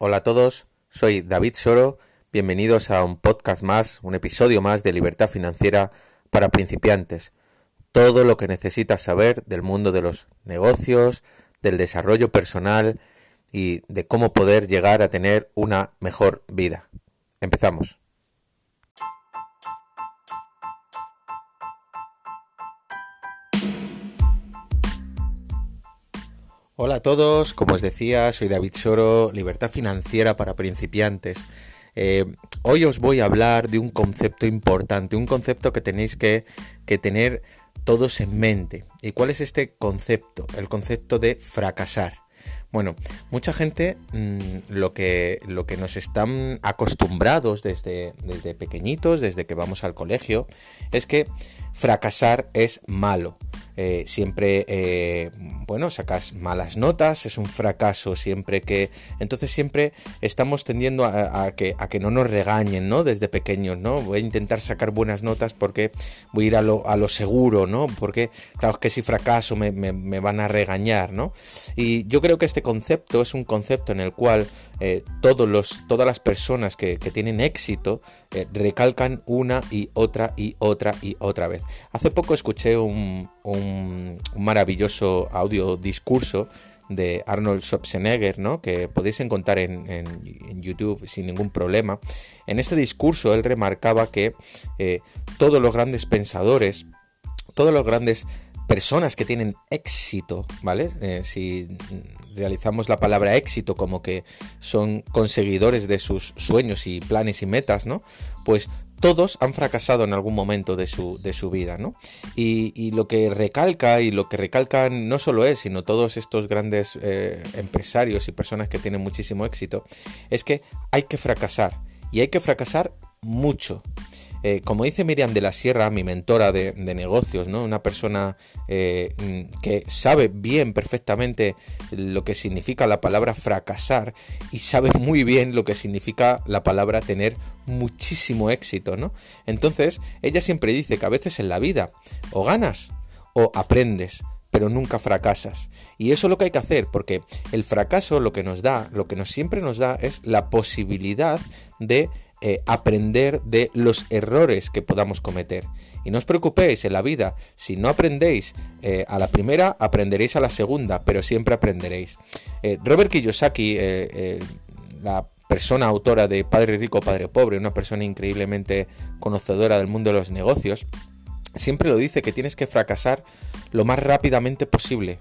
Hola a todos, soy David Soro, bienvenidos a un podcast más, un episodio más de Libertad Financiera para principiantes. Todo lo que necesitas saber del mundo de los negocios, del desarrollo personal y de cómo poder llegar a tener una mejor vida. Empezamos. Hola a todos, como os decía, soy David Soro, Libertad Financiera para Principiantes. Eh, hoy os voy a hablar de un concepto importante, un concepto que tenéis que, que tener todos en mente. ¿Y cuál es este concepto? El concepto de fracasar. Bueno, mucha gente mmm, lo, que, lo que nos están acostumbrados desde, desde pequeñitos, desde que vamos al colegio, es que fracasar es malo. Eh, siempre, eh, bueno, sacas malas notas, es un fracaso siempre que... Entonces siempre estamos tendiendo a, que, a que no nos regañen, ¿no? Desde pequeños, ¿no? Voy a intentar sacar buenas notas porque voy a ir a lo, a lo seguro, ¿no? Porque, claro, que si fracaso me, me, me, van a regañar, ¿no? Y yo creo que este concepto es un concepto en el cual eh, todos los, todas las personas que, que tienen éxito recalcan una y otra y otra y otra vez. Hace poco escuché un, un, maravilloso audio discurso de Arnold Schwarzenegger, ¿no? que podéis encontrar en, en, en, YouTube sin ningún problema. En este discurso él remarcaba que eh, todos los grandes pensadores, todos los grandes personas que tienen éxito, ¿vale? Eh, si realizamos la palabra éxito como que son conseguidores de sus sueños y planes y metas, ¿no? Pues todos han fracasado en algún momento de su, de su vida, ¿no? Y, lo que recalca, y lo que recalcan no solo él, sino todos estos grandes eh, empresarios y personas que tienen muchísimo éxito, es que hay que fracasar. Y hay que fracasar mucho. Eh, como dice Miriam de la Sierra, mi mentora de, negocios, ¿no? una persona eh, que sabe bien, perfectamente lo que significa la palabra fracasar y sabe muy bien lo que significa la palabra tener muchísimo éxito. ¿no? Entonces, ella siempre dice que a veces en la vida o ganas o aprendes pero nunca fracasas. Y eso es lo que hay que hacer, porque el fracaso lo que nos da, lo que nos siempre nos da es la posibilidad de eh, aprender de los errores que podamos cometer. Y no os preocupéis en la vida, si no aprendéis eh, a la primera, aprenderéis a la segunda, pero siempre aprenderéis. Eh, Robert Kiyosaki, la persona autora de Padre Rico, Padre Pobre, una persona increíblemente conocedora del mundo de los negocios, siempre lo dice que tienes que fracasar lo más rápidamente posible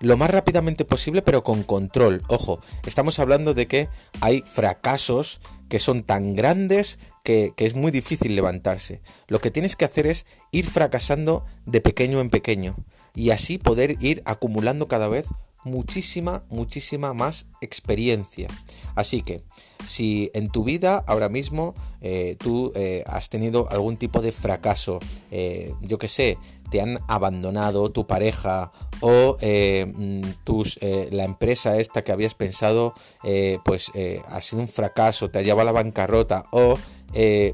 lo más rápidamente posible, pero con control. Ojo, estamos hablando de que hay fracasos que son tan grandes que, que, es muy difícil levantarse. Lo que tienes que hacer es ir fracasando de pequeño en pequeño y así poder ir acumulando cada vez muchísima, muchísima más experiencia. Así que, si en tu vida ahora mismo eh, tú eh, has tenido algún tipo de fracaso, eh, yo que sé, te han abandonado tu pareja o eh, tus, eh, la empresa esta que habías pensado eh, pues ha sido un fracaso, te ha llevado a la bancarrota o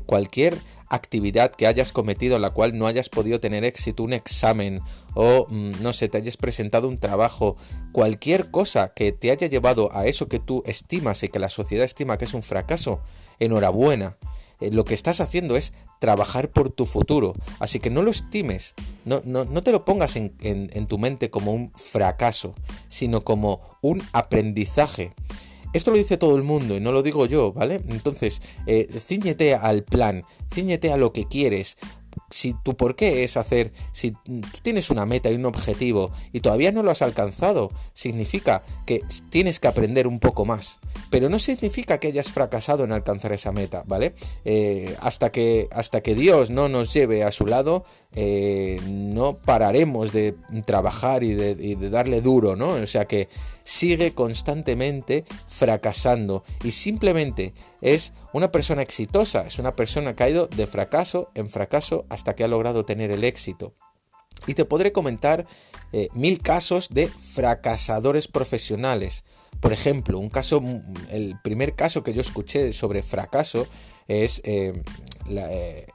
cualquier actividad que hayas cometido la cual no hayas podido tener éxito, un examen o mm, no sé, te hayas presentado un trabajo, cualquier cosa que te haya llevado a eso que tú estimas y que la sociedad estima que es un fracaso, enhorabuena lo que estás haciendo es trabajar por tu futuro. Así que no lo estimes, no, no, no te lo pongas en, en, en, tu mente como un fracaso, sino como un aprendizaje. Esto lo dice todo el mundo y no lo digo yo, ¿vale? Entonces, eh, ciñete al plan, ciñete a lo que quieres, si tu por qué es hacer, si tienes una meta y un objetivo y todavía no lo has alcanzado, significa que tienes que aprender un poco más. Pero no significa que hayas fracasado en alcanzar esa meta, ¿vale? Eh, hasta, que, hasta que Dios no nos lleve a su lado, eh, no pararemos de trabajar y de, y de darle duro, ¿no? O sea que sigue constantemente fracasando y simplemente es una persona exitosa, es una persona que ha ido de fracaso en fracaso hasta que ha logrado tener el éxito. Y te podré comentar eh, mil casos de fracasadores profesionales. Por ejemplo, un caso, el primer caso que yo escuché sobre fracaso es eh, la, eh,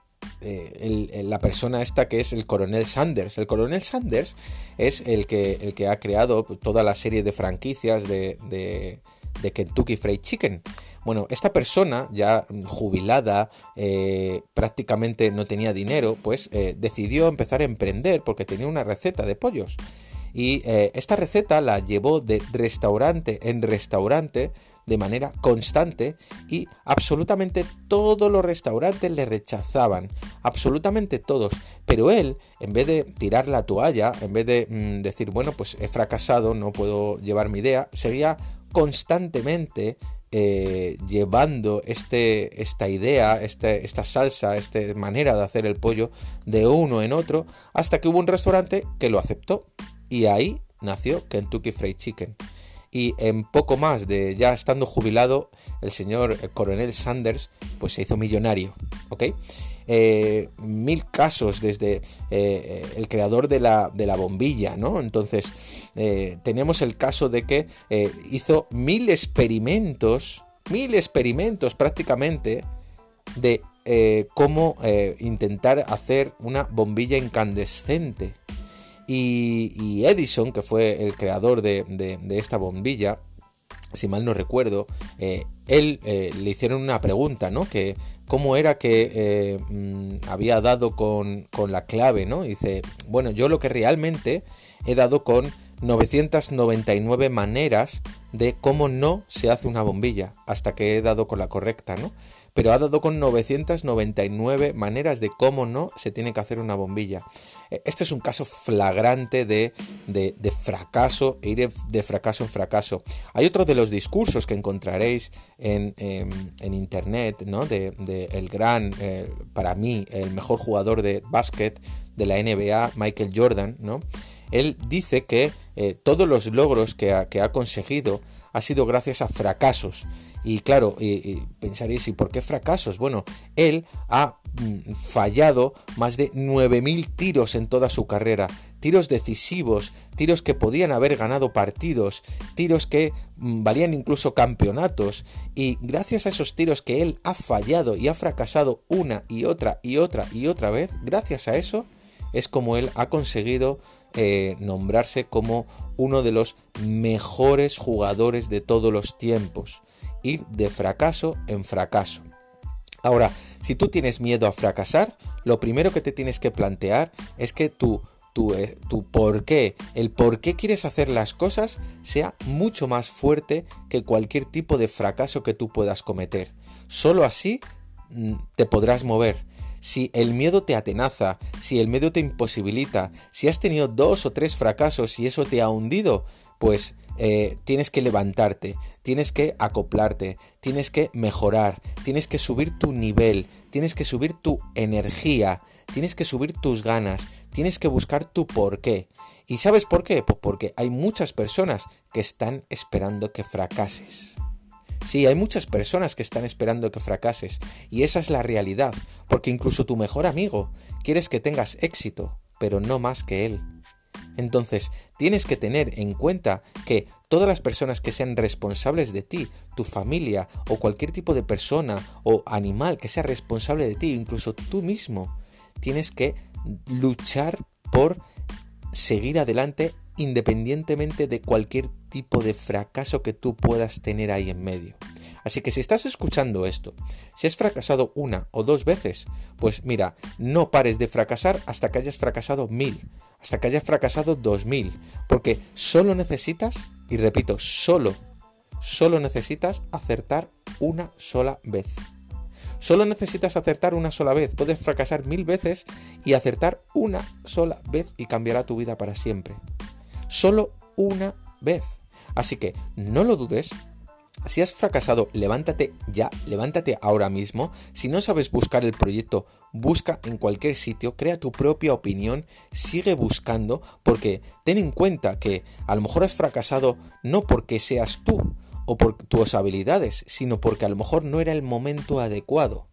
eh, la persona esta que es el coronel Sanders. El coronel Sanders es el que, el que ha creado toda la serie de franquicias de, de, de Kentucky Fried Chicken. Bueno, esta persona, ya jubilada, eh, prácticamente no tenía dinero, pues eh, decidió empezar a emprender porque tenía una receta de pollos. Y esta receta la llevó de restaurante en restaurante de manera constante y absolutamente todos los restaurantes le rechazaban, absolutamente todos. Pero él, en vez de tirar la toalla, en vez de mm, decir, bueno, pues he fracasado, no puedo llevar mi idea, seguía constantemente eh, llevando este, esta idea, este, esta salsa, esta manera de hacer el pollo de uno en otro, hasta que hubo un restaurante que lo aceptó. Y ahí nació Kentucky Fried Chicken y en poco más de ya estando jubilado, el señor coronel Sanders pues se hizo millonario, ¿ok? Eh, mil casos desde eh, el creador de la, de la, bombilla, ¿no? Entonces, eh, tenemos el caso de que hizo mil experimentos, mil experimentos prácticamente de cómo intentar hacer una bombilla incandescente. Y, Edison, que fue el creador de, esta bombilla, si mal no recuerdo, eh, él eh, le hicieron una pregunta, ¿no? Que cómo era que eh, mm, había dado con, la clave, ¿no? dice, bueno, yo lo que realmente he dado con 999 maneras de cómo no se hace una bombilla, hasta que he dado con la correcta, ¿no? pero ha dado con 999 maneras de cómo no se tiene que hacer una bombilla. E, este es un caso flagrante de, fracaso e ir de, fracaso en fracaso. Hay otro de los discursos que encontraréis en, internet, ¿no? De, el gran, para mí, el mejor jugador de básquet de la NBA, Michael Jordan, ¿no? Él dice que eh, todos los logros que ha, conseguido ha sido gracias a fracasos. Y claro, pensaréis, ¿y por qué fracasos? Bueno, él ha mm, fallado más de 9.000 tiros en toda su carrera, tiros decisivos, tiros que podían haber ganado partidos, tiros que mm, valían incluso campeonatos, y gracias a esos tiros que él ha fallado y ha fracasado una y otra y otra y otra vez, gracias a eso es como él ha conseguido eh, nombrarse como uno de los mejores jugadores de todos los tiempos ir de fracaso en fracaso. Ahora, si tú tienes miedo a fracasar, lo primero que te tienes que plantear es que tu, tu, eh, tu por qué, el por qué quieres hacer las cosas sea mucho más fuerte que cualquier tipo de fracaso que tú puedas cometer. Solo así mm, te podrás mover. Si el miedo te atenaza, si el miedo te imposibilita, si has tenido dos o tres fracasos y eso te ha hundido, pues eh, tienes que levantarte, tienes que acoplarte, tienes que mejorar, tienes que subir tu nivel, tienes que subir tu energía, tienes que subir tus ganas, tienes que buscar tu porqué. ¿Y sabes por qué? Pues porque hay muchas personas que están esperando que fracases. Sí, hay muchas personas que están esperando que fracases y esa es la realidad, porque incluso tu mejor amigo quieres que tengas éxito, pero no más que él. Entonces, tienes que tener en cuenta que todas las personas que sean responsables de ti, tu familia o cualquier tipo de persona o animal que sea responsable de ti, incluso tú mismo, tienes que luchar por seguir adelante independientemente de cualquier tipo de fracaso que tú puedas tener ahí en medio. Así que si estás escuchando esto, si has fracasado una o dos veces, pues mira, no pares de fracasar hasta que hayas fracasado mil, hasta que hayas fracasado dos mil, porque solo necesitas, y repito, solo, solo necesitas acertar una sola vez. Solo necesitas acertar una sola vez. Puedes fracasar mil veces y acertar una sola vez y cambiará tu vida para siempre. Solo una vez. Así que no lo dudes, si has fracasado, levántate ya, levántate ahora mismo. Si no sabes buscar el proyecto, busca en cualquier sitio, crea tu propia opinión, sigue buscando, porque ten en cuenta que a lo mejor has fracasado no porque seas tú o por tus habilidades, sino porque a lo mejor no era el momento adecuado.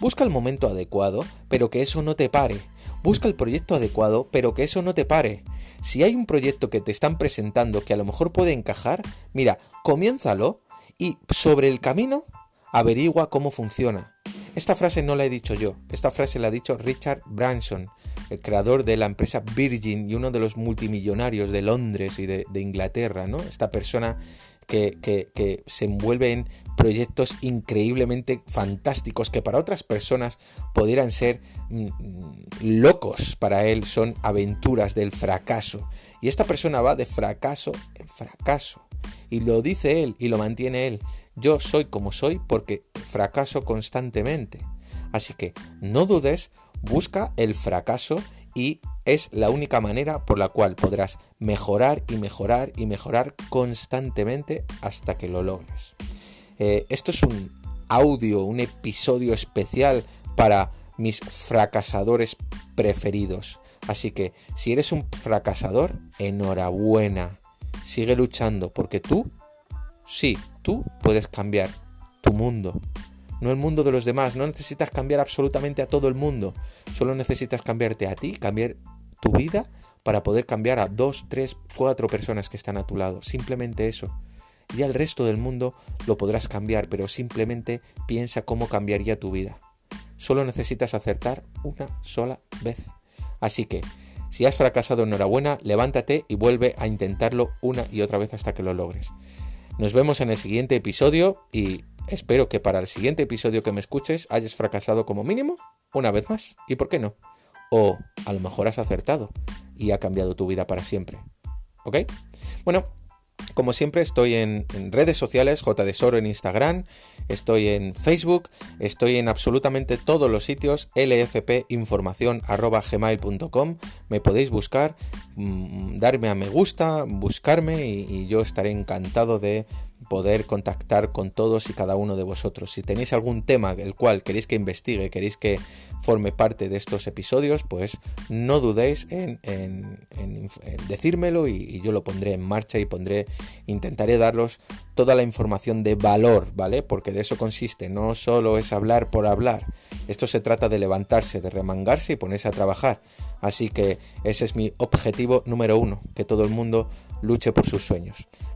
Busca el momento adecuado, pero que eso no te pare. Busca el proyecto adecuado, pero que eso no te pare. Si hay un proyecto que te están presentando que a lo mejor puede encajar, mira, comiénzalo y sobre el camino averigua cómo funciona. Esta frase no la he dicho yo, esta frase la ha dicho Richard Branson, el creador de la empresa Virgin y uno de los multimillonarios de Londres y de, Inglaterra, ¿no? Esta persona que, se envuelve en proyectos increíblemente fantásticos que para otras personas pudieran ser mm, mm, locos, para él son aventuras del fracaso. Y esta persona va de fracaso en fracaso. Y lo dice él y lo mantiene él. Yo soy como soy porque fracaso constantemente. Así que no dudes, busca el fracaso y es la única manera por la cual podrás mejorar y mejorar y mejorar constantemente hasta que lo logres. Eh, esto es un audio, un episodio especial para mis fracasadores preferidos. Así que si eres un fracasador, enhorabuena. Sigue luchando porque tú, sí, tú puedes cambiar tu mundo no el mundo de los demás. No necesitas cambiar absolutamente a todo el mundo. Solo necesitas cambiarte a ti, cambiar tu vida para poder cambiar a dos, tres, cuatro personas que están a tu lado. Simplemente eso. Y al resto del mundo lo podrás cambiar, pero simplemente piensa cómo cambiaría tu vida. Solo necesitas acertar una sola vez. Así que, si has fracasado, enhorabuena, levántate y vuelve a intentarlo una y otra vez hasta que lo logres. Nos vemos en el siguiente episodio y Espero que para el siguiente episodio que me escuches hayas fracasado como mínimo una vez más. ¿Y por qué no? O a lo mejor has acertado y ha cambiado tu vida para siempre. ¿Ok? Bueno, como siempre estoy en, redes sociales, J Soro en Instagram, estoy en Facebook, estoy en absolutamente todos los sitios, lfpinformación.gmail.com, me podéis buscar, mm, darme a me gusta, buscarme y yo estaré encantado de poder contactar con todos y cada uno de vosotros. Si tenéis algún tema el cual queréis que investigue, queréis que forme parte de estos episodios, pues no dudéis en, decírmelo y, yo lo pondré en marcha y pondré, intentaré daros toda la información de valor, ¿vale? Porque de eso consiste, no solo es hablar por hablar, esto se trata de levantarse, de remangarse y ponerse a trabajar. Así que ese es mi objetivo número uno, que todo el mundo luche por sus sueños.